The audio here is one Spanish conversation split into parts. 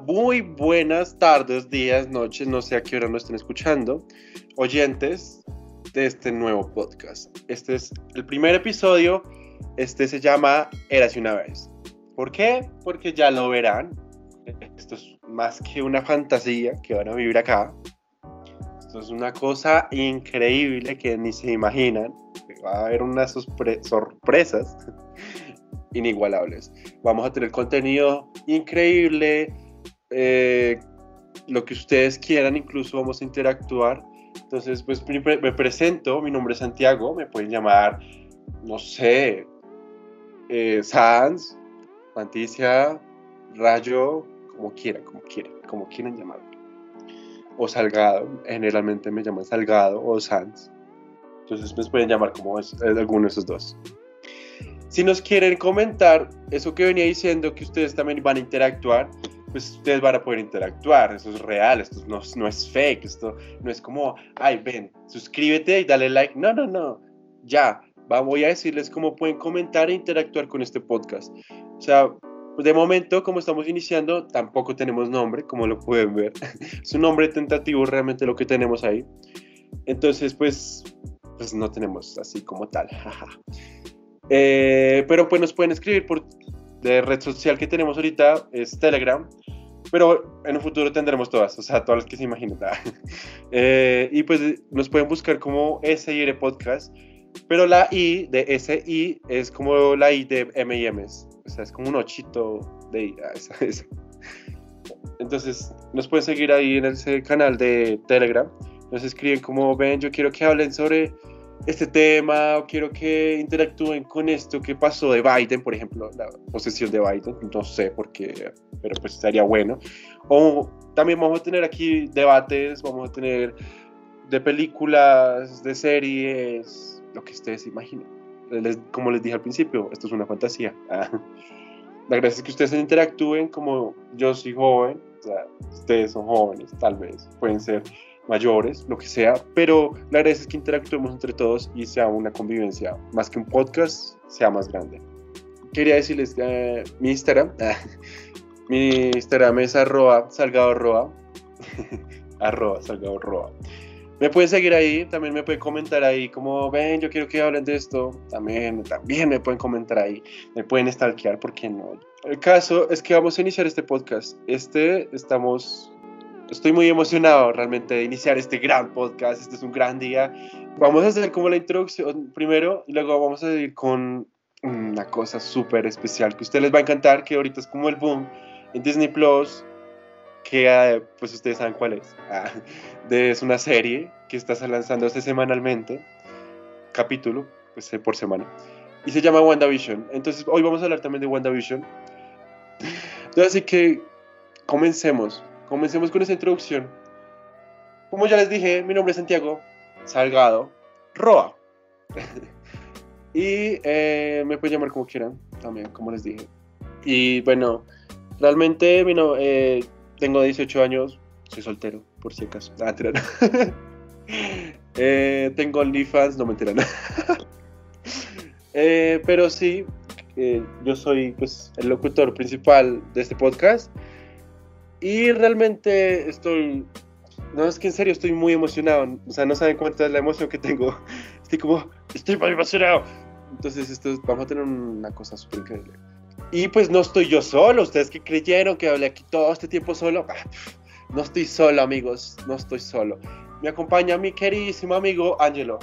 Muy buenas tardes, días, noches, no sé a qué hora nos estén escuchando, oyentes de este nuevo podcast. Este es el primer episodio, este se llama Érase una vez. ¿Por qué? Porque ya lo verán, esto es más que una fantasía que van a vivir acá. Esto es una cosa increíble que ni se imaginan. Va a haber unas sorpresas inigualables. Vamos a tener contenido increíble, eh, lo que ustedes quieran, incluso vamos a interactuar. Entonces, pues me presento, mi nombre es Santiago, me pueden llamar, no sé, eh, Sans, Fanticia, Rayo, como quieran, como quieran, como quieran. O Salgado, generalmente me llaman Salgado o Sans. Entonces me pueden llamar como alguno de esos dos. Si nos quieren comentar eso que venía diciendo, que ustedes también van a interactuar, pues ustedes van a poder interactuar. Eso es real, esto no, no es fake, esto no es como, ay, ven, suscríbete y dale like. No, no, no. Ya, voy a decirles cómo pueden comentar e interactuar con este podcast. O sea, pues de momento, como estamos iniciando, tampoco tenemos nombre, como lo pueden ver. es un nombre tentativo realmente lo que tenemos ahí. Entonces, pues, pues no tenemos así como tal. Eh, pero pues nos pueden escribir por de red social que tenemos ahorita, es Telegram. Pero en un futuro tendremos todas, o sea, todas las que se imaginen. Eh, y pues nos pueden buscar como SIR Podcast. Pero la I de SI es como la I de M&M's. O sea, es como un ochito de I. Ah, Entonces, nos pueden seguir ahí en ese canal de Telegram. Nos escriben como, ven, yo quiero que hablen sobre este tema o quiero que interactúen con esto que pasó de Biden, por ejemplo, la posesión de Biden, no sé por qué, pero pues estaría bueno. O también vamos a tener aquí debates, vamos a tener de películas, de series, lo que ustedes imaginen. como les dije al principio, esto es una fantasía. La gracia es que ustedes interactúen como yo soy joven, o sea, ustedes son jóvenes, tal vez, pueden ser mayores, lo que sea, pero la verdad es que interactuemos entre todos y sea una convivencia, más que un podcast, sea más grande. Quería decirles que mi Instagram, mi Instagram es arroba salgado roa, arroba salgado roa. Me pueden seguir ahí, también me pueden comentar ahí, como ven, yo quiero que hablen de esto, también, también me pueden comentar ahí, me pueden stalkear, ¿por qué no? El caso es que vamos a iniciar este podcast. Este estamos Estoy muy emocionado realmente de iniciar este gran podcast. Este es un gran día. Vamos a hacer como la introducción primero y luego vamos a ir con una cosa súper especial que a ustedes les va a encantar, que ahorita es como el boom en Disney Plus, que ah, pues ustedes saben cuál es. Ah, es una serie que está lanzándose semanalmente, capítulo, pues eh, por semana, y se llama WandaVision. Entonces hoy vamos a hablar también de WandaVision. Entonces, así que comencemos. Comencemos con esa introducción. Como ya les dije, mi nombre es Santiago Salgado Roa. y eh, me pueden llamar como quieran, también, como les dije. Y bueno, realmente bueno, eh, tengo 18 años, soy soltero, por si acaso. Ah, eh, tengo OnlyFans, no me enteran. eh, pero sí, yo soy pues, el locutor principal de este podcast y realmente estoy, no es que en serio estoy muy emocionado, o sea, no saben cuánta es la emoción que tengo. Estoy como, estoy muy emocionado. Entonces, esto, vamos a tener una cosa súper increíble. Y pues no estoy yo solo, ustedes que creyeron que hablé aquí todo este tiempo solo, ah, no estoy solo amigos, no estoy solo. Me acompaña mi queridísimo amigo Angelo.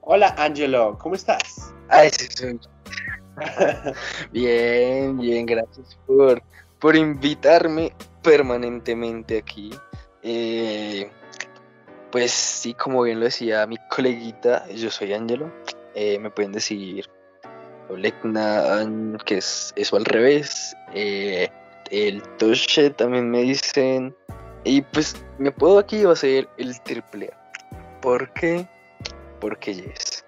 Hola Angelo, ¿cómo estás? Ay, sí, bien, bien, gracias por, por invitarme permanentemente aquí. Eh, pues sí, como bien lo decía mi coleguita, yo soy Angelo. Eh, me pueden decir Olegna, que es eso al revés. Eh, el Toshe también me dicen. Y pues me puedo aquí va a ser el triple A. ¿Por qué? Porque yes.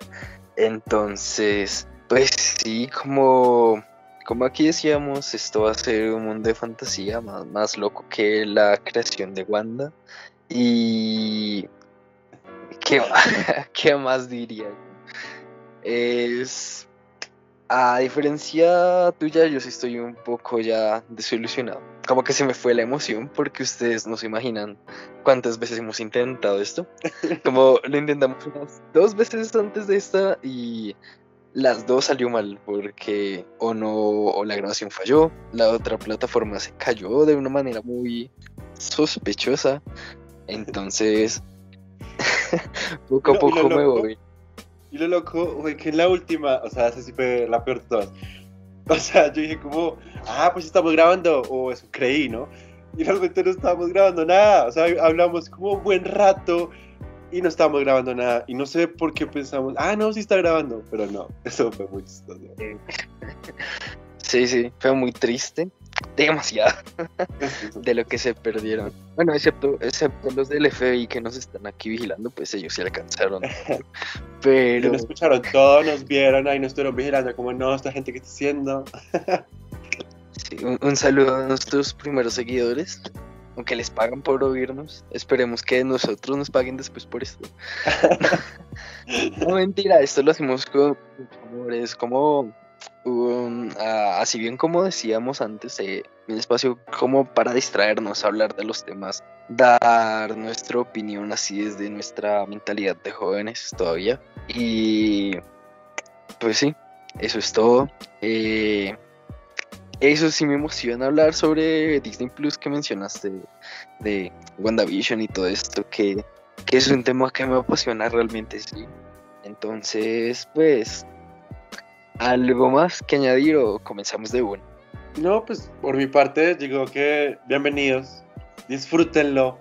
Entonces, pues sí, como como aquí decíamos, esto va a ser un mundo de fantasía más, más loco que la creación de Wanda. Y. ¿Qué, ¿qué más diría? Es. A diferencia tuya, yo sí estoy un poco ya desilusionado. como que se me fue la emoción porque ustedes no se imaginan cuántas veces hemos intentado esto. Como lo intentamos unas dos veces antes de esta y las dos salió mal porque o no o la grabación falló, la otra plataforma se cayó de una manera muy sospechosa. Entonces, poco a poco me voy. Y lo loco fue que en la última, o sea, esa sí fue la peor de todas. O sea, yo dije como, ah, pues estamos grabando, o eso creí, ¿no? Y realmente no estábamos grabando nada, o sea, hablamos como un buen rato y no estábamos grabando nada. Y no sé por qué pensamos, ah, no, sí está grabando, pero no, eso fue muy chistoso. Sí, sí, fue muy triste demasiado de lo que se perdieron. Bueno, excepto, excepto los del FBI que nos están aquí vigilando, pues ellos sí alcanzaron. Pero. Nos escucharon todo, nos vieron ahí, nos estuvieron vigilando, como no, esta gente que está haciendo. sí, un, saludo a nuestros primeros seguidores. Aunque les pagan por oírnos, esperemos que nosotros nos paguen después por esto. no mentira, esto lo hacemos con amor, es como así bien como decíamos antes, eh, un espacio como para distraernos, hablar de los temas, dar nuestra opinión así desde nuestra mentalidad de jóvenes todavía. Y pues sí, eso es todo. Eh, eso sí me emociona hablar sobre Disney Plus que mencionaste de WandaVision y todo esto, que, que es un tema que me apasiona realmente, sí. Entonces, pues ¿Algo más que añadir o comenzamos de uno? No, pues por mi parte digo que bienvenidos, disfrútenlo,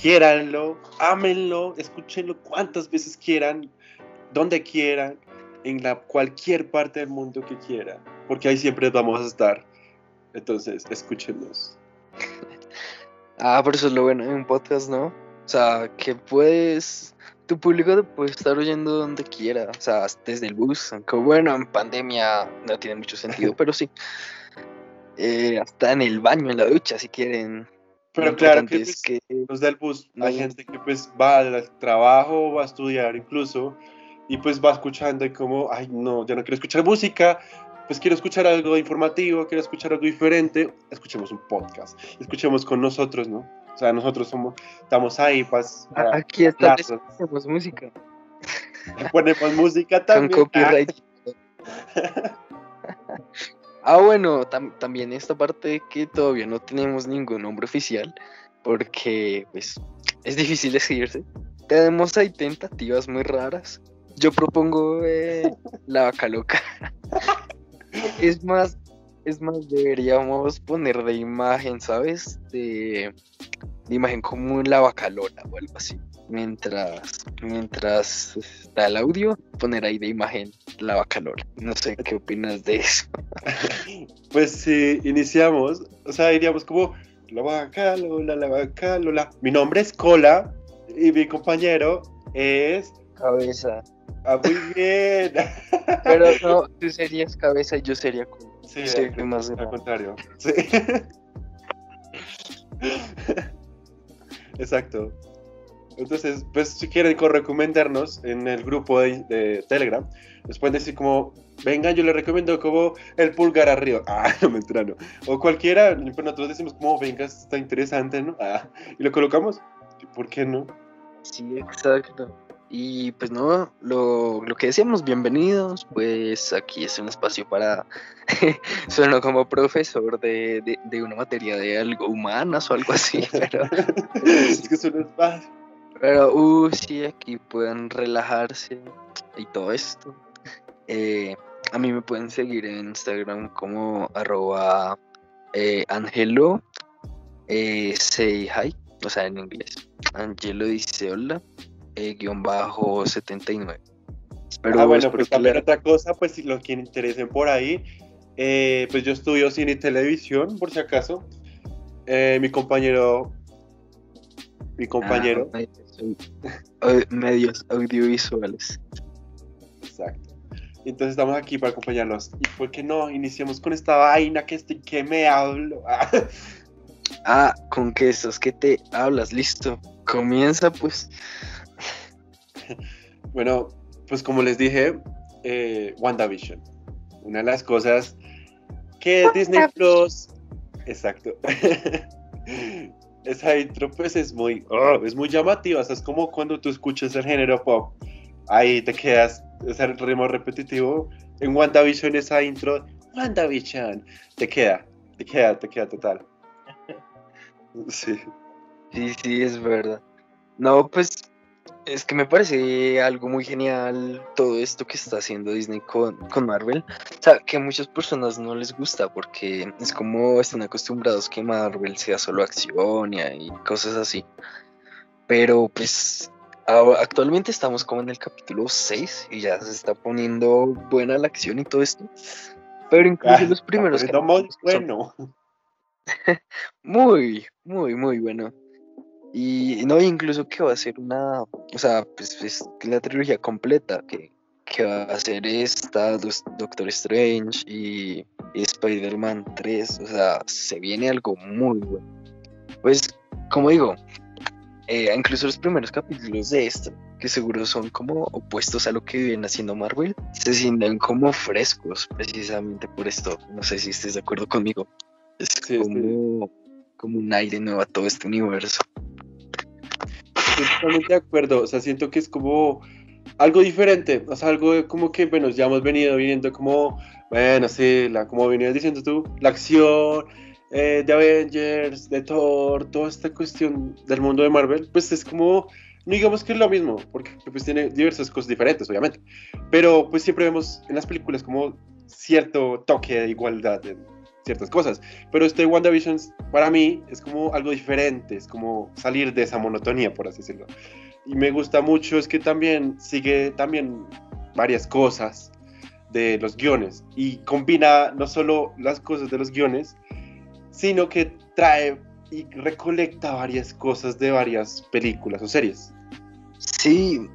quiéranlo, ámenlo, escúchenlo cuantas veces quieran, donde quieran, en la cualquier parte del mundo que quieran, porque ahí siempre vamos a estar. Entonces, escúchenos. ah, por eso es lo bueno en un podcast, ¿no? O sea, que puedes tu público te puede estar oyendo donde quiera, o sea, desde el bus, aunque bueno, en pandemia no tiene mucho sentido, pero sí. Eh, hasta en el baño, en la ducha, si quieren. Pero claro que, pues, los del bus, hay gente que pues va al trabajo, va a estudiar incluso, y pues va escuchando y como, ay no, ya no quiero escuchar música, pues quiero escuchar algo informativo, quiero escuchar algo diferente, escuchemos un podcast, escuchemos con nosotros, ¿no? O sea, nosotros somos, estamos ahí pues, para... Aquí está, ponemos música. Ponemos música también. Con copyright. ah, bueno, también esta parte que todavía no tenemos ningún nombre oficial, porque pues es difícil decidirse. Tenemos ahí tentativas muy raras. Yo propongo eh, la vaca loca. es más, es más, deberíamos poner de imagen, ¿sabes? De, imagen como la bacalona o algo así. Mientras, mientras está el audio, poner ahí de imagen la bacalona. No sé qué opinas de eso. pues si iniciamos, o sea, diríamos como la bacalola, la bacalola. Mi nombre es Cola y mi compañero es Cabeza. Ah, muy bien. Pero no, tú serías cabeza y yo sería Cola. Sí, sí más al contrario. Sí. Exacto. Entonces, pues si quieren recomendarnos en el grupo de, Telegram, les pueden decir como, venga, yo les recomiendo como el pulgar arriba. Ah, no me entrano. O cualquiera, pero nosotros decimos como, venga, está interesante, ¿no? Ah, y lo colocamos. ¿Por qué no? Sí, exacto. Y pues no, lo, que decíamos, bienvenidos, pues aquí es un espacio para, sueno como profesor de, una materia de algo humanas o algo así, pero... es que es un espacio. Pero, uh, sí, aquí pueden relajarse y todo esto. Eh, a mí me pueden seguir en Instagram como arroba eh, angelo eh, say hi, o sea, en inglés. Angelo dice hola eh, guion bajo 79. Pero ah, bueno, pues también otra cosa, pues si lo quieren interesen por ahí, eh, pues yo estudio cine y televisión, por si acaso. Eh, mi compañero, mi compañero. Ah, medios audiovisuales. Exacto. Entonces estamos aquí para acompañarlos. ¿Y por qué no iniciamos con esta vaina que estoy que me hablo? ah, con quesos, ¿qué te hablas? Listo. Comienza pues. bueno, pues como les dije, eh, WandaVision. Una de las cosas que Disney Plus Exacto. Esa intro pues es muy, oh, es muy llamativa, o sea, es como cuando tú escuchas el género pop, ahí te quedas, ese ritmo repetitivo. En WandaVision esa intro, WandaVision, te queda, te queda, te queda total. Sí. Sí, sí, es verdad. No, pues es que me parece algo muy genial todo esto que está haciendo Disney con, Marvel. O sea, que a muchas personas no les gusta porque es como están acostumbrados que Marvel sea solo acción y, cosas así. Pero pues actualmente estamos como en el capítulo 6 y ya se está poniendo buena la acción y todo esto. Pero incluso ah, los primeros... Muy bueno. muy, muy, muy bueno. Y no, incluso que va a ser una, o sea, pues es la trilogía completa que, va a ser esta, Doctor Strange y, Spider-Man 3, o sea, se viene algo muy bueno. Pues, como digo, eh, incluso los primeros capítulos de esto, que seguro son como opuestos a lo que viene haciendo Marvel, se sienten como frescos, precisamente por esto. No sé si estés de acuerdo conmigo. Es como, como un aire nuevo a todo este universo totalmente de acuerdo. O sea, siento que es como algo diferente. O sea, algo como que, bueno, ya hemos venido viendo como, bueno, sí, la, como venías diciendo tú, la acción eh, de Avengers, de Thor, toda esta cuestión del mundo de Marvel, pues es como, no digamos que es lo mismo, porque pues tiene diversas cosas diferentes, obviamente. Pero pues siempre vemos en las películas como cierto toque de igualdad ciertas cosas. Pero este WandaVision para mí es como algo diferente, es como salir de esa monotonía, por así decirlo. Y me gusta mucho es que también sigue también varias cosas de los guiones y combina no solo las cosas de los guiones, sino que trae y recolecta varias cosas de varias películas o series. Sí,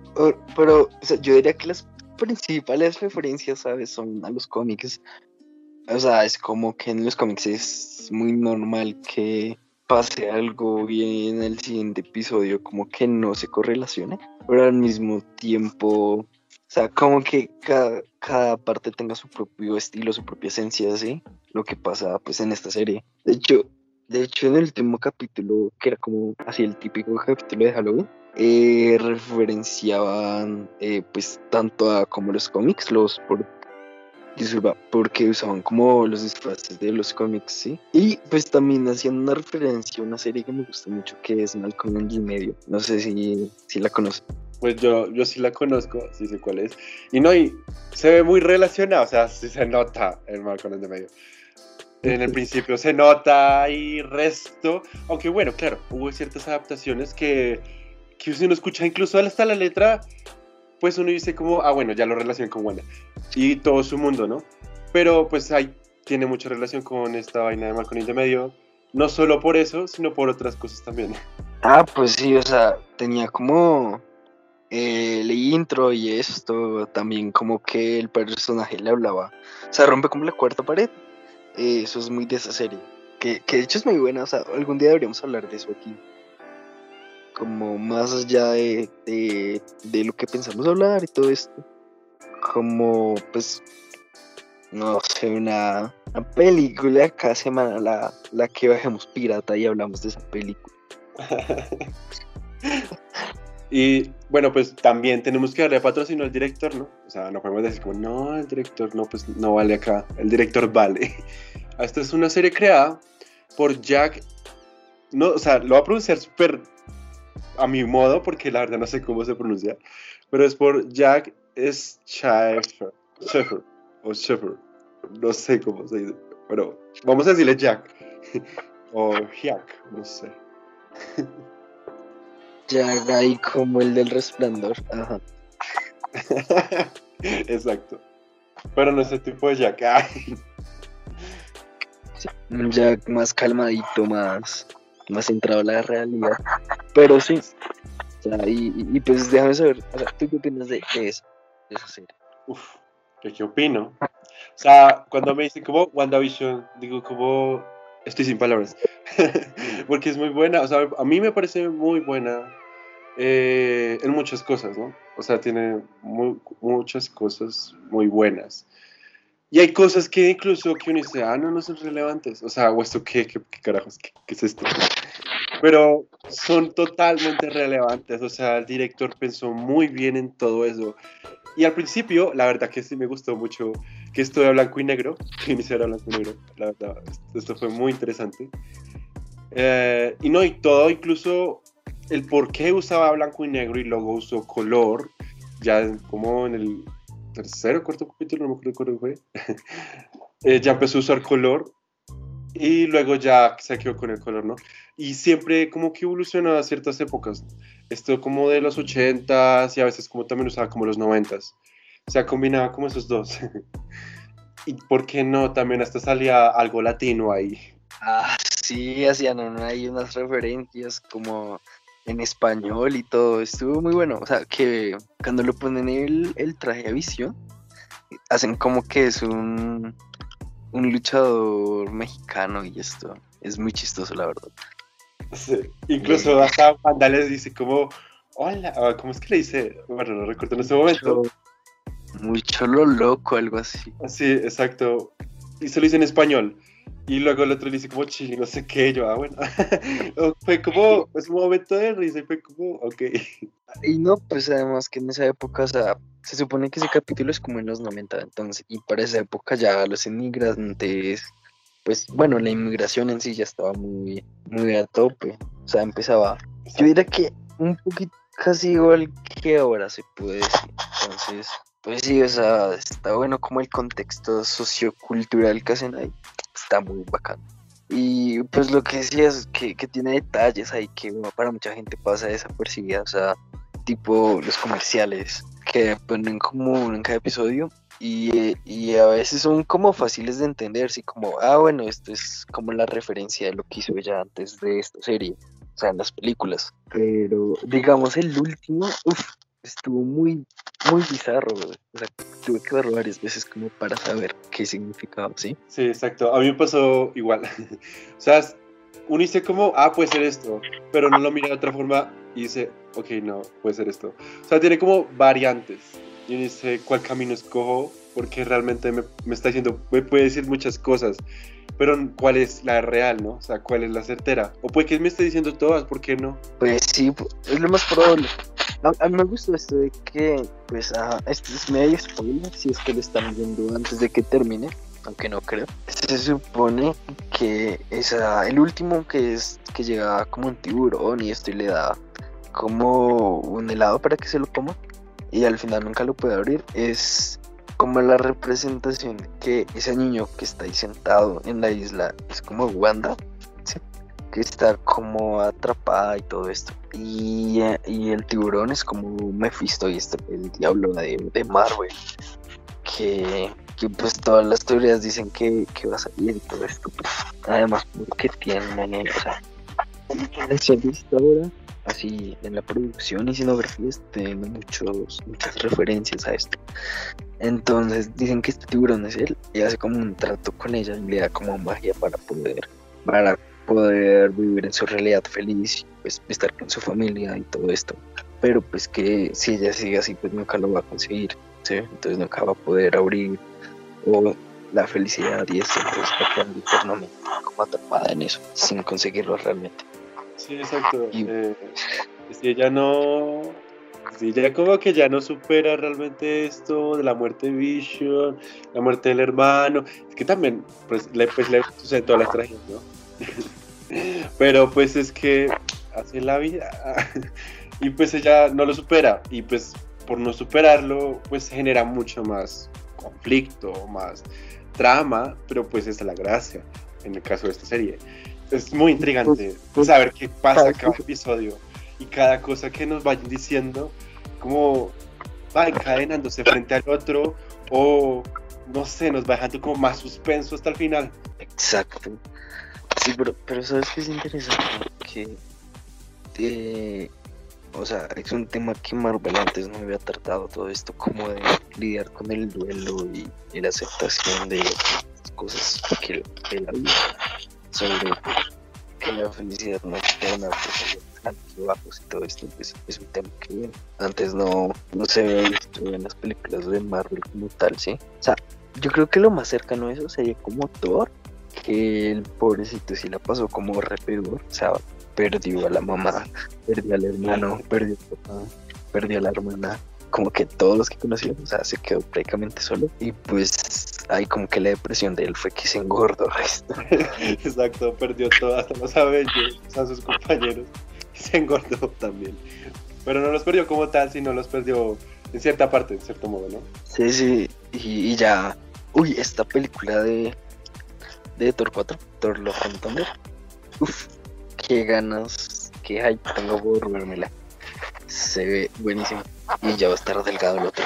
pero yo diría que las principales referencias, ¿sabes? Son a los cómics, o sea, es como que en los cómics es muy normal que pase algo bien en el siguiente episodio, como que no se correlacione, pero al mismo tiempo, o sea, como que cada, cada parte tenga su propio estilo, su propia esencia, ¿sí? Lo que pasa pues en esta serie. De hecho, de hecho en el último capítulo, que era como así el típico capítulo de Halloween, eh, referenciaban eh, pues tanto a como los cómics, los por disculpa, porque usaban como los disfraces de los cómics, ¿sí? Y pues también hacían una referencia a una serie que me gusta mucho que es Malcolm en el medio. No sé si, si la conoces. Pues yo, yo sí la conozco, sí sé cuál es. Y no, y se ve muy relacionado, o sea, sí se nota el Malcolm en el medio. En el principio se nota y resto, aunque bueno, claro, hubo ciertas adaptaciones que, que uno escucha incluso hasta la letra pues uno dice como, ah, bueno, ya lo relaciona con Wanda. Y todo su mundo, ¿no? Pero pues ahí tiene mucha relación con esta vaina de Malcolm de medio. No solo por eso, sino por otras cosas también. Ah, pues sí, o sea, tenía como eh, el intro y esto, también como que el personaje le hablaba. O sea, rompe como la cuarta pared. Eh, eso es muy de esa serie. Que, que de hecho es muy buena, o sea, algún día deberíamos hablar de eso aquí como más allá de, de, lo que pensamos hablar y todo esto, como pues, no sé, una, película cada semana la, la que bajemos pirata y hablamos de esa película. y bueno, pues también tenemos que darle patrocinio al director, ¿no? O sea, no podemos decir como, no, el director no, pues no vale acá, el director vale. Esta es una serie creada por Jack, no, o sea, lo va a pronunciar súper a mi modo, porque la verdad no sé cómo se pronuncia, pero es por Jack Schaffer, o Schaffer, no sé cómo se dice, pero vamos a decirle Jack, o Jack, no sé. Jack ahí como el del resplandor, ajá. Exacto, pero no ese tipo de Jack. Jack más calmadito, más más centrado en la realidad. Pero sí, y, pues déjame saber, ¿tú qué opinas de, eso? De esa ¿qué, opino? O sea, cuando me dicen como WandaVision, digo como, estoy sin palabras, porque es muy buena, o sea, a mí me parece muy buena eh, en muchas cosas, ¿no? O sea, tiene muchas cosas muy buenas. Y hay cosas que incluso que uno dice, ah, no, no son relevantes. O sea, o esto qué, qué, carajos, ¿Qué, qué, es esto. Pero son totalmente relevantes. O sea, el director pensó muy bien en todo eso. Y al principio, la verdad que sí me gustó mucho que esto de blanco y negro, que iniciara blanco y negro. La verdad, esto fue muy interesante. Eh, y no, y todo, incluso el por qué usaba blanco y negro y luego usó color, ya como en el tercero o cuarto capítulo, no me acuerdo cuál fue, eh, ya empezó a usar color y luego ya se quedó con el color, ¿no? Y siempre como que evolucionaba a ciertas épocas. Esto como de los 80s y a veces como también usaba como los 90s. O sea, combinaba como esos dos. y por qué no, también hasta salía algo latino ahí. Ah, sí, hacían hay unas referencias como en español y todo. Estuvo muy bueno. O sea, que cuando lo ponen el, el traje a visión, hacen como que es un, un luchador mexicano y esto es muy chistoso, la verdad. Incluso hasta Wanda les dice como, hola, ah, ¿cómo es que le dice? Bueno, no recuerdo en ese momento. Muy cholo loco, algo así. Sí, exacto. Y se lo dice en español. Y luego el otro le dice como chile, no sé qué, yo, ah, bueno. fue como, es un momento de risa y fue como, ok. Y no, pues además que en esa época, o sea, se supone que ese capítulo es como en los 90, entonces, y para esa época ya los inmigrantes, pues bueno, la inmigración en sí ya estaba muy, muy a tope, o sea, empezaba, yo diría que un poquito casi igual que ahora se puede decir, entonces, pues sí, o sea, está bueno como el contexto sociocultural que hacen ahí. Está muy bacán. Y pues lo que decías, que, que tiene detalles ahí que para mucha gente pasa desapercibida, o sea, tipo los comerciales que ponen como en cada episodio y, y, a veces son como fáciles de entender, sí, como, ah, bueno, esto es como la referencia de lo que hizo ella antes de esta serie, o sea, en las películas. Pero digamos el último, uff, estuvo muy, muy bizarro, O sea, tuve que verlo varias veces como para saber qué significaba, ¿sí? Sí, exacto. A mí me pasó igual. o sea, uno dice como, ah, puede ser esto, pero no lo mira de otra forma y dice, ok, no, puede ser esto. O sea, tiene como variantes. Y uno dice, ¿cuál camino escojo? Porque realmente me, me está diciendo, me puede decir muchas cosas pero ¿cuál es la real, no? O sea, ¿cuál es la certera? O puede que me esté diciendo todas, ¿por qué no? Pues sí, es lo más probable. A, mí me gusta esto de que, pues, ah, esto es medio spoiler, si es que lo están viendo antes de que termine, aunque no creo. Se supone que es el último que es que llega como un tiburón y esto y le da como un helado para que se lo coma y al final nunca lo puede abrir. Es como la representación de que ese niño que está ahí sentado en la isla es como Wanda, que está como atrapada y todo esto. Y, el tiburón es como Mephisto y este, el diablo de, Marvel, que, pues todas las teorías dicen que, va a salir y todo esto. Pues, además, porque tiene, o sea, ahora así en la producción y escenografía tiene muchos, muchas referencias a esto. Entonces dicen que este tiburón es él y hace como un trato con ella y le da como magia para poder, para poder vivir en su realidad feliz, pues estar con su familia y todo esto. Pero pues que si ella sigue así, pues nunca lo va a conseguir. Entonces nunca va a poder abrir o la felicidad y eso, entonces está quedando eternamente como atrapada en eso, sin conseguirlo realmente. Sí, exacto. Eh, si ella no. Si ella como que ya no supera realmente esto de la muerte de Vision, la muerte del hermano. Es que también, pues le, pues, le sucede todas las tragedias, ¿no? Pero pues es que hace la vida. y pues ella no lo supera. Y pues por no superarlo, pues genera mucho más conflicto, más trama. Pero pues esa es la gracia en el caso de esta serie es muy intrigante saber qué pasa cada episodio y cada cosa que nos vayan diciendo, cómo va encadenándose frente al otro o no sé, nos va dejando como más suspenso hasta el final. Exacto. Sí, pero, pero sabes que es interesante que, eh, o sea, es un tema que Marvel antes no había tratado todo esto, como de lidiar con el duelo y, la aceptación de las cosas que, que la vida sobre que la felicidad eterna, pues, bajos y todo esto pues, es un tema que antes no, no se ve visto en las películas de Marvel como tal, ¿sí? O sea, yo creo que lo más cercano a eso sería como Thor, que el pobrecito sí la pasó como re O sea, perdió a la mamá, perdió al hermano, perdió al papá, perdió a la hermana. Como que todos los que conocían, o sea, se quedó prácticamente solo. Y pues ahí como que la depresión de él fue que se engordó. Exacto, perdió todo, hasta los abellos, a sus compañeros. Y se engordó también. Pero no los perdió como tal, sino los perdió en cierta parte, en cierto modo, ¿no? Sí, sí, y, ya. Uy, esta película de, de Thor 4, Thor Love and Thunder. Uf, qué ganas, qué hay tengo por vérmela. Se ve buenísimo. Y ya va a estar delgado el otro.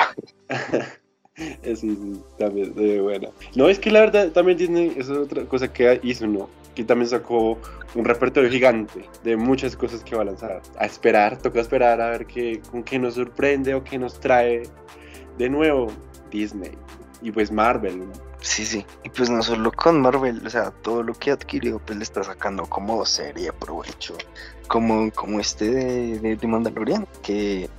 sí, sí, también se ve buena. No, es que la verdad también Disney es otra cosa que hizo, ¿no? Que también sacó un repertorio gigante de muchas cosas que va a lanzar. A esperar, toca esperar a ver qué, con qué nos sorprende o qué nos trae de nuevo Disney. Y pues Marvel. Sí, sí. Y pues no solo con Marvel, o sea, todo lo que ha adquirido, pues le está sacando como serie provecho. Como, como este de, de, Mandalorian, que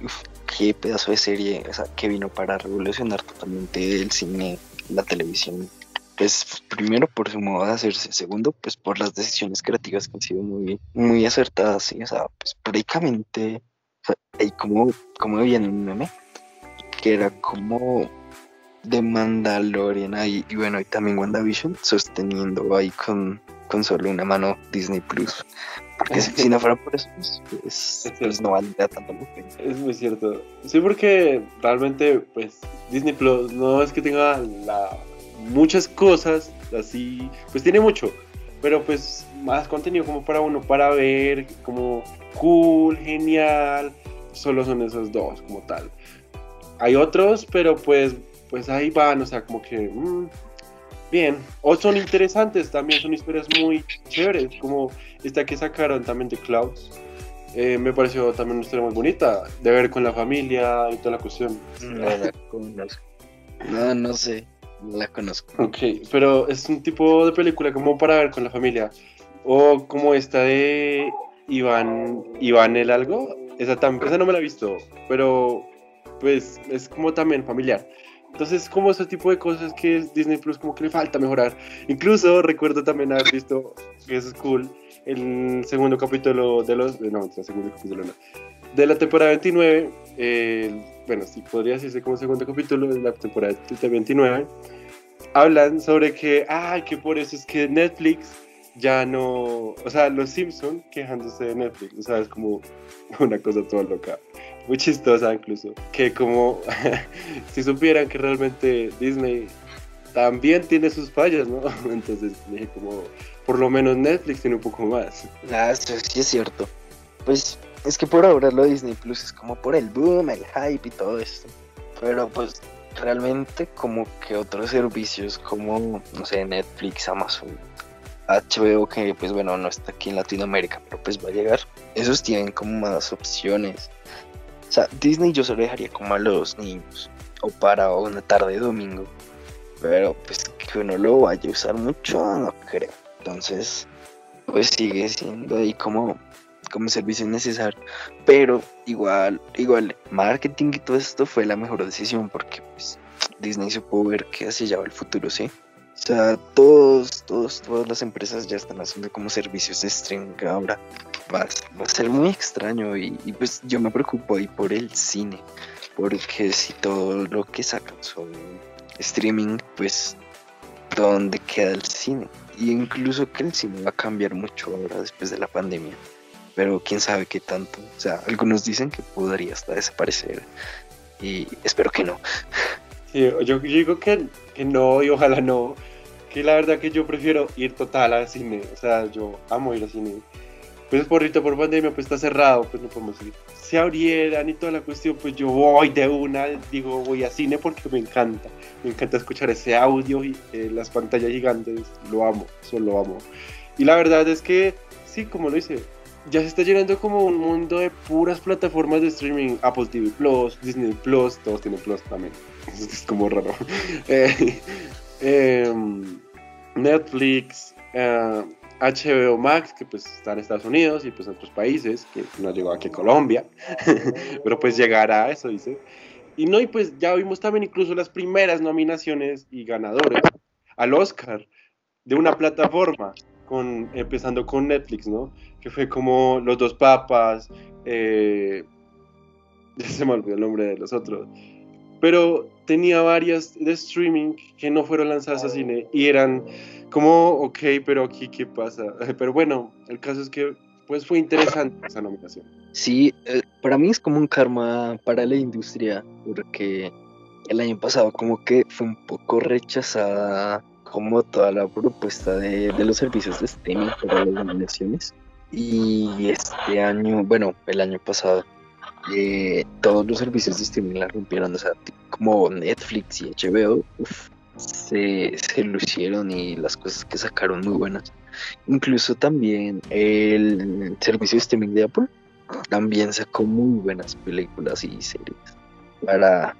qué pedazo de serie, o sea, que vino para revolucionar totalmente el cine, la televisión pues primero por su modo de hacerse, segundo pues por las decisiones creativas que han sido muy, muy acertadas, ¿sí? o sea, pues prácticamente, hay como, como había un meme, que era como de Mandalorian ahí, y bueno, y también WandaVision, sosteniendo ahí con, con solo una mano Disney Plus. Porque si, no fuera por eso, pues, pues, pues no valdría tanto Es muy cierto. Sí, porque realmente, pues, Disney Plus no es que tenga la muchas cosas, así, pues tiene mucho, pero pues más contenido como para uno, para ver, como cool, genial, solo son esos dos como tal. Hay otros, pero pues, pues ahí van, o sea, como que, mm, bien, o son interesantes también, son historias muy chéveres, como esta que sacaron también de Clouds. Eh, me pareció también una historia muy bonita, de ver con la familia y toda la cuestión. No, no sé. No la conozco. Ok, pero es un tipo de película como para ver con la familia. O como esta de Iván, Iván el algo. Esa, esa no me la he visto, pero pues es como también familiar. Entonces, como ese tipo de cosas que es Disney Plus como que le falta mejorar. Incluso recuerdo también haber visto, que es cool, el segundo capítulo de los... No, el segundo capítulo no. De la temporada 29, bueno, sí podría decirse como segundo capítulo de la temporada 29, hablan sobre que, ay, que por eso es que Netflix ya no, o sea, los Simpsons quejándose de Netflix, o sea, es como una cosa toda loca, muy chistosa incluso, que como si supieran que realmente Disney también tiene sus fallas, ¿no? Entonces dije como, por lo menos Netflix tiene un poco más. Ah, eso sí es cierto. Pues es que por ahora lo Disney Plus es como por el boom, el hype y todo esto. Pero pues realmente como que otros servicios como, no sé, Netflix, Amazon, HBO, que pues bueno, no está aquí en Latinoamérica, pero pues va a llegar. Esos tienen como más opciones. Sea, Disney yo solo dejaría como a los niños o para una tarde de domingo. Pero pues que uno lo vaya a usar mucho, no creo. Entonces, pues sigue siendo ahí como como servicio necesario. Pero igual, igual, marketing y todo esto fue la mejor decisión porque pues, Disney supo ver que así ya va el futuro, ¿sí? O sea, todos, todos, todas las empresas ya están haciendo como servicios de streaming ahora. Va, a ser muy extraño y, y, pues yo me preocupo ahí por el cine. Porque si todo lo que sacan son streaming, pues ¿dónde queda el cine? Y incluso que el cine va a cambiar mucho ahora después de la pandemia pero quién sabe qué tanto. O sea, algunos dicen que podría hasta desaparecer y espero que no. Sí, yo, digo que, que, no y ojalá no. Que la verdad que yo prefiero ir total al cine. O sea, yo amo ir al cine. Pues por ahorita por pandemia pues está cerrado, pues no podemos ir. Si abrieran y toda la cuestión, pues yo voy de una, digo, voy a cine porque me encanta. Me encanta escuchar ese audio y eh, las pantallas gigantes. Lo amo, solo lo amo. Y la verdad es que, sí, como lo hice, ya se está llegando como un mundo de puras plataformas de streaming. Apple TV Plus, Disney Plus, todos tienen Plus también. Es como raro. Eh, em, Netflix, HBO eh, Max, que pues está en Estados Unidos y pues en otros países, que no llegó aquí a Colombia, pero pues llegará, eso dice. Y no, y pues ya vimos también incluso las primeras nominaciones y ganadores al Oscar de una plataforma, con, empezando con Netflix, ¿no? Que fue como Los Dos Papas, eh, ya se me olvidó el nombre de los otros, pero tenía varias de streaming que no fueron lanzadas a cine y eran como, ok, pero aquí qué pasa. Pero bueno, el caso es que pues fue interesante esa nominación. Sí, eh, para mí es como un karma para la industria, porque el año pasado como que fue un poco rechazada como toda la propuesta de, de los servicios de streaming para las nominaciones. Y este año, bueno, el año pasado, eh, todos los servicios de streaming la rompieron, o sea, como Netflix y HBO, se, se lucieron y las cosas que sacaron muy buenas. Incluso también el servicio de streaming de Apple también sacó muy buenas películas y series para,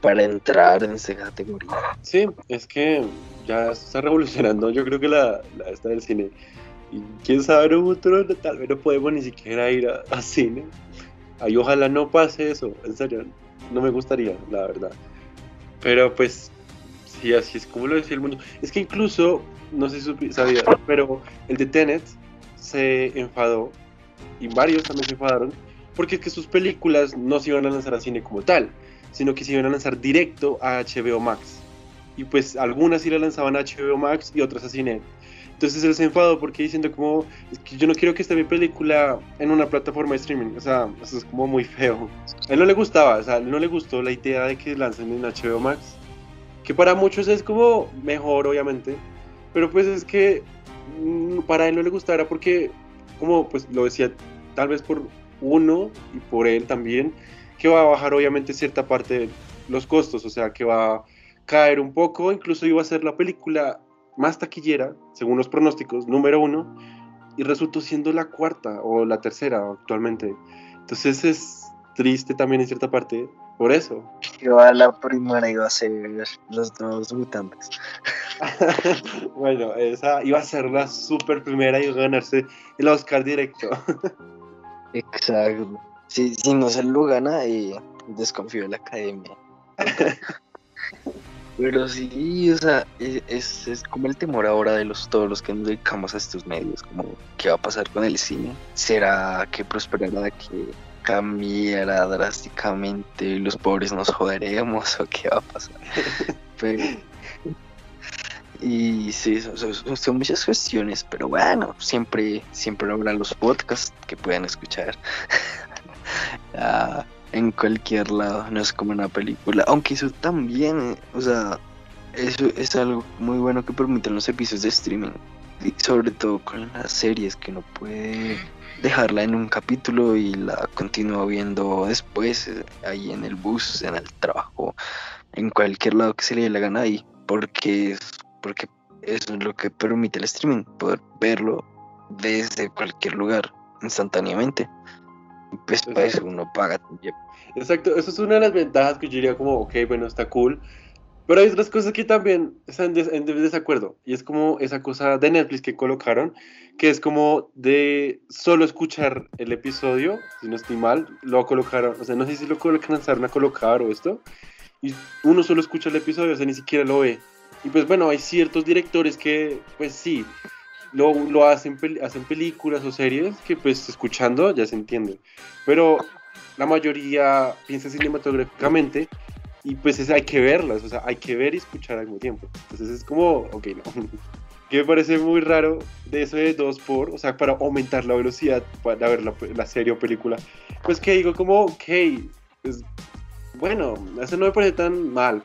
para entrar en esa categoría. Sí, es que ya está revolucionando, yo creo que la, la esta del cine. Y quién sabe, en un futuro tal vez no podemos ni siquiera ir a, cine. Ay, ojalá no pase eso, en serio, no me gustaría, la verdad. Pero pues, sí, así es como lo decía el mundo. Es que incluso, no sé si sabía, pero el de Tenet se enfadó, y varios también se enfadaron, porque es que sus películas no se iban a lanzar a cine como tal, sino que se iban a lanzar directo a HBO Max. Y pues algunas sí la lanzaban a HBO Max y otras a cine. Entonces él se enfadó porque diciendo como, yo no quiero que esté mi película en una plataforma de streaming, o sea, eso es como muy feo. A él no le gustaba, o sea, él no le gustó la idea de que lancen en HBO Max, que para muchos es como mejor, obviamente, pero pues es que mm, para él no le gustara porque, como pues lo decía, tal vez por uno y por él también, que va a bajar obviamente cierta parte de los costos, o sea, que va a caer un poco, incluso iba a ser la película más taquillera, según los pronósticos, número uno, y resultó siendo la cuarta o la tercera actualmente. Entonces es triste también en cierta parte por eso. Iba la primera iba a ser los dos mutantes. bueno, esa iba a ser la super primera y a ganarse el Oscar directo. Exacto. Si, si no se lo gana, eh, desconfío de la academia. Pero sí, o sea, e, es, es, como el temor ahora de los todos los que nos dedicamos a estos medios, como qué va a pasar con el cine. ¿Será que prosperará, que cambiará drásticamente, los pobres nos joderemos o qué va a pasar? y sí, son, son, muchas cuestiones, pero bueno, siempre, siempre habrá los podcasts que puedan escuchar. ah, en cualquier lado, no es como una película. Aunque eso también, o sea, eso es algo muy bueno que permiten los servicios de streaming. Sobre todo con las series, que no puede dejarla en un capítulo y la continúa viendo después, eh, ahí en el bus, en el trabajo, en cualquier lado que se le dé la gana ahí. Porque, porque eso es lo que permite el streaming, poder verlo desde cualquier lugar instantáneamente. Pues eso uno paga. Exacto, eso es una de las ventajas que yo diría como, ok, bueno, está cool. Pero hay otras cosas que también están en desacuerdo. Y es como esa cosa de Netflix que colocaron, que es como de solo escuchar el episodio, si no estoy mal, lo colocaron, o sea, no sé si lo alcanzaron a colocar o esto, y uno solo escucha el episodio, o sea, ni siquiera lo ve. Y pues bueno, hay ciertos directores que, pues sí, lo, lo hacen, hacen películas o series que pues escuchando ya se entiende. Pero la mayoría piensa cinematográficamente y pues es, hay que verlas, o sea, hay que ver y escuchar al mismo tiempo. Entonces es como, ok, no. que me parece muy raro de eso de dos por, o sea, para aumentar la velocidad para ver la, la serie o película. Pues que digo como, ok, pues bueno, eso no me parece tan mal.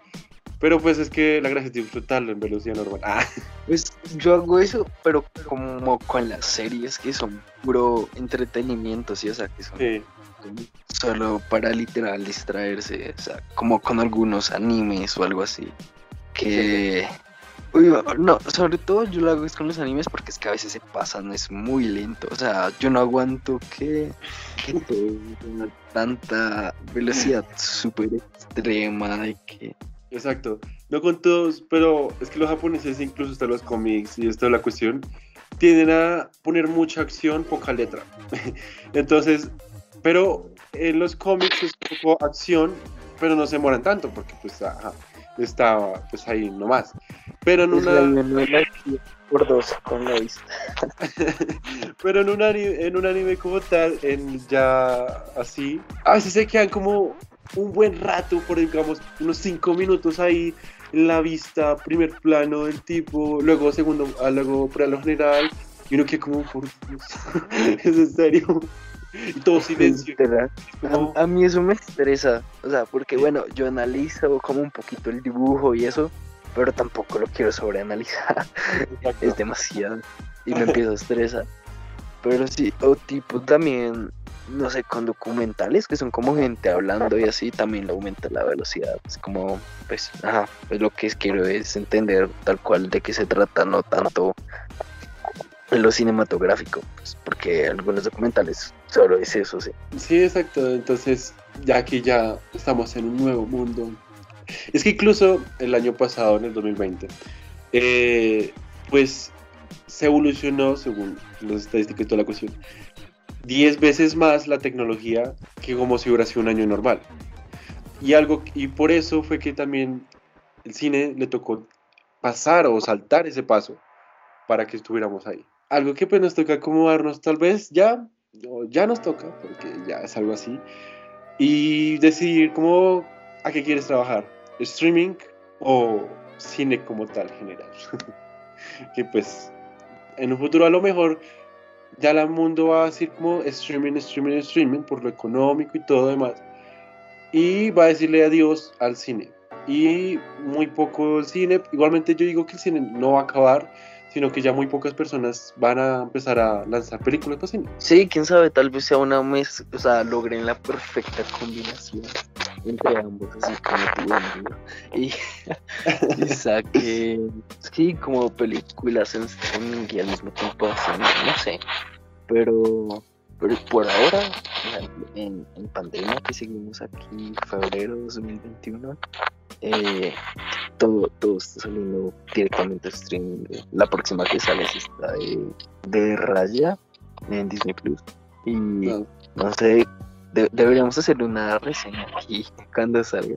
Pero pues es que la gracia es disfrutarlo en velocidad normal. Ah. Pues yo hago eso, pero como con las series que son puro entretenimiento, ¿sí? O sea, que son solo para literal distraerse, o sea, como con algunos animes o algo así. Que... no, sobre todo yo lo hago con los animes porque es que a veces se pasan, es muy lento. O sea, yo no aguanto que, que tenga tanta velocidad súper extrema y que Exacto. No con todos, pero es que los japoneses, incluso hasta los cómics y esto es la cuestión, tienden a poner mucha acción, poca letra. Entonces, pero en los cómics es poco acción pero no se demoran tanto porque pues ajá, estaba pues ahí nomás. Pero en una... por dos con vista. Pero en un, anime, en un anime como tal, en ya así, a veces se quedan como un buen rato, por digamos, unos 5 minutos ahí en la vista, primer plano del tipo, luego segundo, ah, luego plano general, y uno queda como, por Dios, es en serio. Y todo silencio. Como- A, a mí eso me estresa, o sea, porque bueno, yo analizo como un poquito el dibujo y eso, pero tampoco lo quiero sobreanalizar, es demasiado y me empiezo a estresar. Pero sí, o tipo también, no sé, con documentales que son como gente hablando y así, también le aumenta la velocidad. Es como, pues, ajá, pues lo que quiero es entender tal cual de qué se trata, no tanto en lo cinematográfico, pues, porque algunos documentales solo es eso, sí. Sí, exacto. Entonces, ya aquí ya estamos en un nuevo mundo. Es que incluso el año pasado, en el 2020, eh, pues se evolucionó, según las estadísticas y toda la cuestión, 10 veces más la tecnología que como si hubiera sido un año normal. Y, algo, y por eso fue que también el cine le tocó pasar o saltar ese paso para que estuviéramos ahí. Algo que pues nos toca acomodarnos tal vez ya, ya nos toca, porque ya es algo así, y decidir cómo, a qué quieres trabajar, streaming o cine como tal general. que pues en un futuro a lo mejor ya el mundo va a decir como streaming, streaming, streaming por lo económico y todo demás. Y va a decirle adiós al cine. Y muy poco el cine. Igualmente yo digo que el cine no va a acabar, sino que ya muy pocas personas van a empezar a lanzar películas para cine. Sí, quién sabe, tal vez sea una mez, o sea, logren la perfecta combinación entre ambos, así como tú y, y saquen, sí, como películas en streaming y al mismo tiempo así, no sé, pero, pero por ahora, en pandemia que seguimos aquí, febrero 2021, eh, todo, todo está saliendo directamente a streaming. La próxima que sale es esta de, de Raya en Disney Plus. Y No. no sé, de- deberíamos hacerle una reseña aquí cuando salga.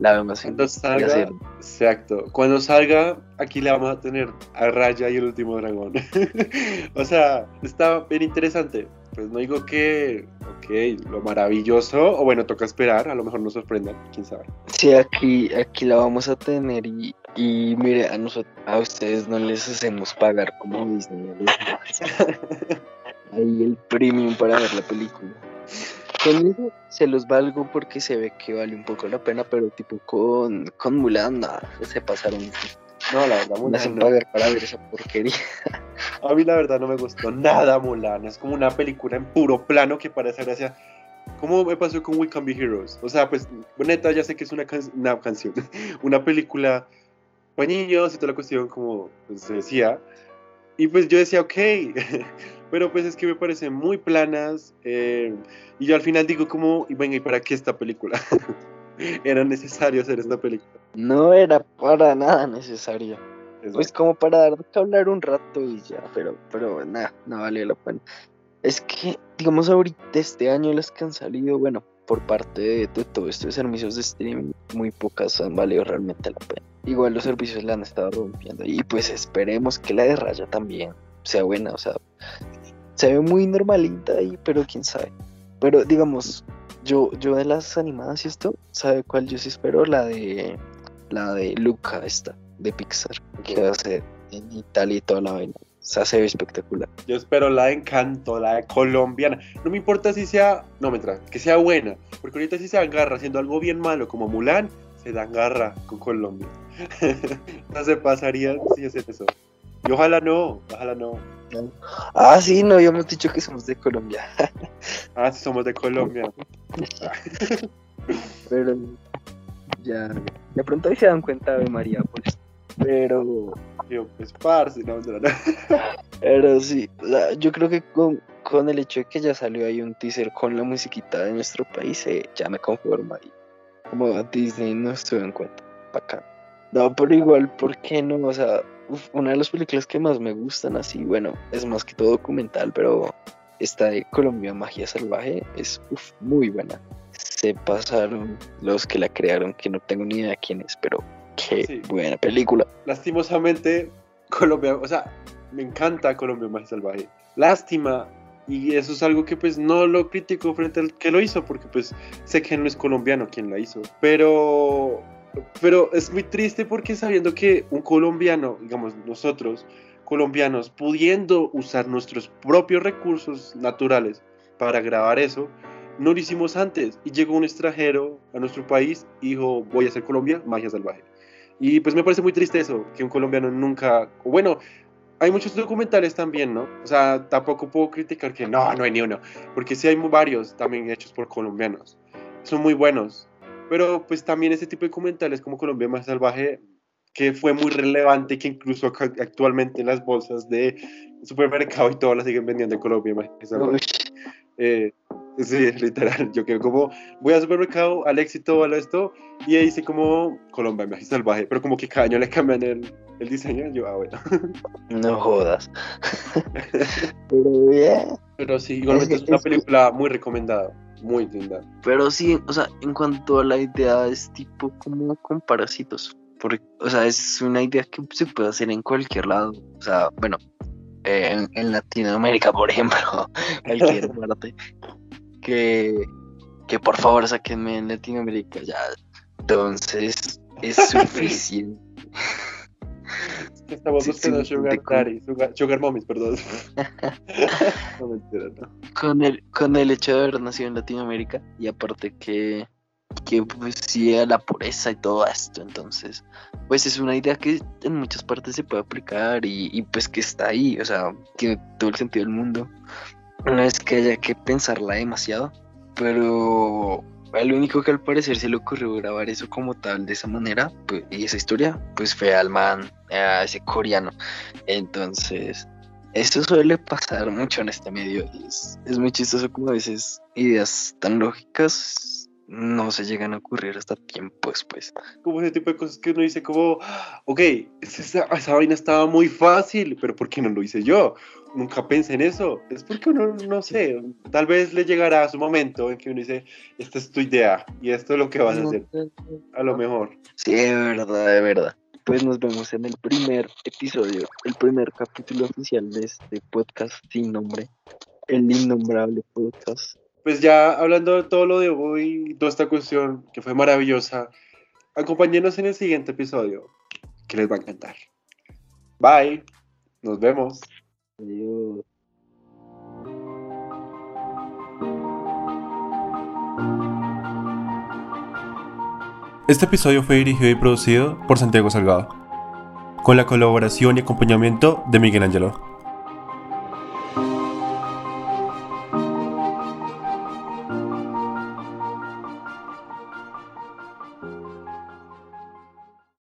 La vemos Cuando salga, hacer- exacto. Cuando salga, aquí le vamos a tener a Raya y el último dragón. o sea, está bien interesante. Pues no digo que, ok, lo maravilloso, o bueno, toca esperar, a lo mejor nos sorprendan, quién sabe. Sí, aquí, aquí la vamos a tener y, y mire, a nosotros, a ustedes no les hacemos pagar como Disney. Ahí el premium para ver la película. Con eso se los valgo porque se ve que vale un poco la pena, pero tipo con, con Mulan, nada, se pasaron. No, la verdad, Mulan. no. pagar para ver esa porquería. A mí la verdad no me gustó nada Mulan. Es como una película en puro plano que parece gracia. ¿Cómo me pasó con We Can Be Heroes? O sea, pues, neta, ya sé que es una, can- una canción, una película para niños y toda la cuestión, como pues, se decía. Y pues yo decía, ok, pero pues es que me parecen muy planas. eh, y yo al final digo, como, y venga, ¿y para qué esta película? Era necesario hacer esta película. No era para nada necesario. Es Pues como para dar que hablar un rato y ya, pero, pero nada, no vale la pena. Es que, digamos, ahorita este año las que han salido, bueno, por parte de, de todos estos servicios de streaming, muy pocas han valido realmente la pena. Igual los servicios la han estado rompiendo y pues esperemos que la de Raya también sea buena, o sea, se ve muy normalita y pero quién sabe. Pero digamos, yo, yo de las animadas y esto, ¿sabe cuál yo sí espero? La de la de Luca esta, de Pixar, que va a ser en Italia y toda la vaina. Se ve espectacular. Yo espero la de Encanto, la de colombiana. No me importa si sea, no me trae, que sea buena. Porque ahorita si se agarra haciendo algo bien malo como Mulan, se dan garra con Colombia. no se pasarían si hacen eso. Y ojalá no, ojalá no. Ah, sí, no habíamos dicho que somos de Colombia. Ah, si somos de Colombia. Pero ya, de pronto ahí se dan cuenta de María esto. Pero, Yo, pues, parce, no, no, no. pero sí, yo creo que con, con el hecho de que ya salió ahí un teaser con la musiquita de nuestro país, eh, ya me conformo ahí. Como Disney no estuvo en cuenta. Bacán. No, pero igual, ¿por qué no? O sea, uf, una de las películas que más me gustan así, bueno, es más que todo documental, pero esta de Colombia Magia Salvaje es uf, muy buena. se pasaron los que la crearon, que no tengo ni idea quién es, pero qué buena película. Lastimosamente, Colombia, o sea, me encanta Colombia más salvaje. Lástima, y eso es algo que pues no lo critico frente al que lo hizo, porque pues sé que no es colombiano quien la hizo, pero, pero es muy triste porque sabiendo que un colombiano, digamos nosotros, colombianos, pudiendo usar nuestros propios recursos naturales para grabar eso, no lo hicimos antes. Y llegó un extranjero a nuestro país y dijo, voy a hacer Colombia, magia salvaje. Y pues me parece muy triste eso, que un colombiano nunca, bueno, hay muchos documentales también, ¿no? O sea, tampoco puedo criticar que no, no hay ni uno, porque sí hay varios también hechos por colombianos. Son muy buenos. Pero pues también ese tipo de documentales como Colombia más salvaje, que fue muy relevante, que incluso actualmente en las bolsas de supermercado y todo las siguen vendiendo en Colombia más salvaje. Eh, Sí, literal. Yo quedo como, voy al supermercado, al éxito, a esto, y ahí dice como Colombia, viaje salvaje, pero como que cada año le cambian el, el diseño. Yo, ah, bueno. No jodas. pero bien. Pero sí, igualmente es, una película muy recomendada, muy linda. Pero sí, o sea, en cuanto a la idea, es tipo como con parásitos. Porque, o sea, es una idea que se puede hacer en cualquier lado. O sea, bueno, en, en, Latinoamérica, por ejemplo, cualquier parte que, que por favor saquenme en Latinoamérica ya. Entonces es suficiente. Estamos buscando Sugar Daddy, Sugar, Mommies, perdón. Con el, con el hecho de haber nacido en Latinoamérica y aparte que, que pues sí la pureza y todo esto, entonces pues es una idea que en muchas partes se puede aplicar y, y pues que está ahí, o sea, tiene todo el sentido del mundo. No es que haya que pensarla demasiado, pero el único que al parecer se le ocurrió grabar eso como tal, de esa manera, pues, y esa historia, pues fue al man, a ese coreano. Entonces, esto suele pasar mucho en este medio. es, es muy chistoso como a veces ideas tan lógicas no se llegan a ocurrir hasta tiempo después. Como ese tipo de cosas que uno dice como, ok, esa, esa, vaina estaba muy fácil, pero ¿por qué no lo hice yo? Nunca pensé en eso. Es porque uno, no sé, tal vez le llegará a su momento en que uno dice, esta es tu idea y esto es lo que vas a hacer. A lo mejor. Sí, de verdad, de verdad. Pues nos vemos en el primer episodio, el primer capítulo oficial de este podcast sin nombre, el innombrable podcast pues ya hablando de todo lo de hoy, toda esta cuestión que fue maravillosa, acompáñenos en el siguiente episodio, que les va a encantar. Bye, nos vemos. Adiós. Este episodio fue dirigido y producido por Santiago Salgado, con la colaboración y acompañamiento de Miguel Ángelo.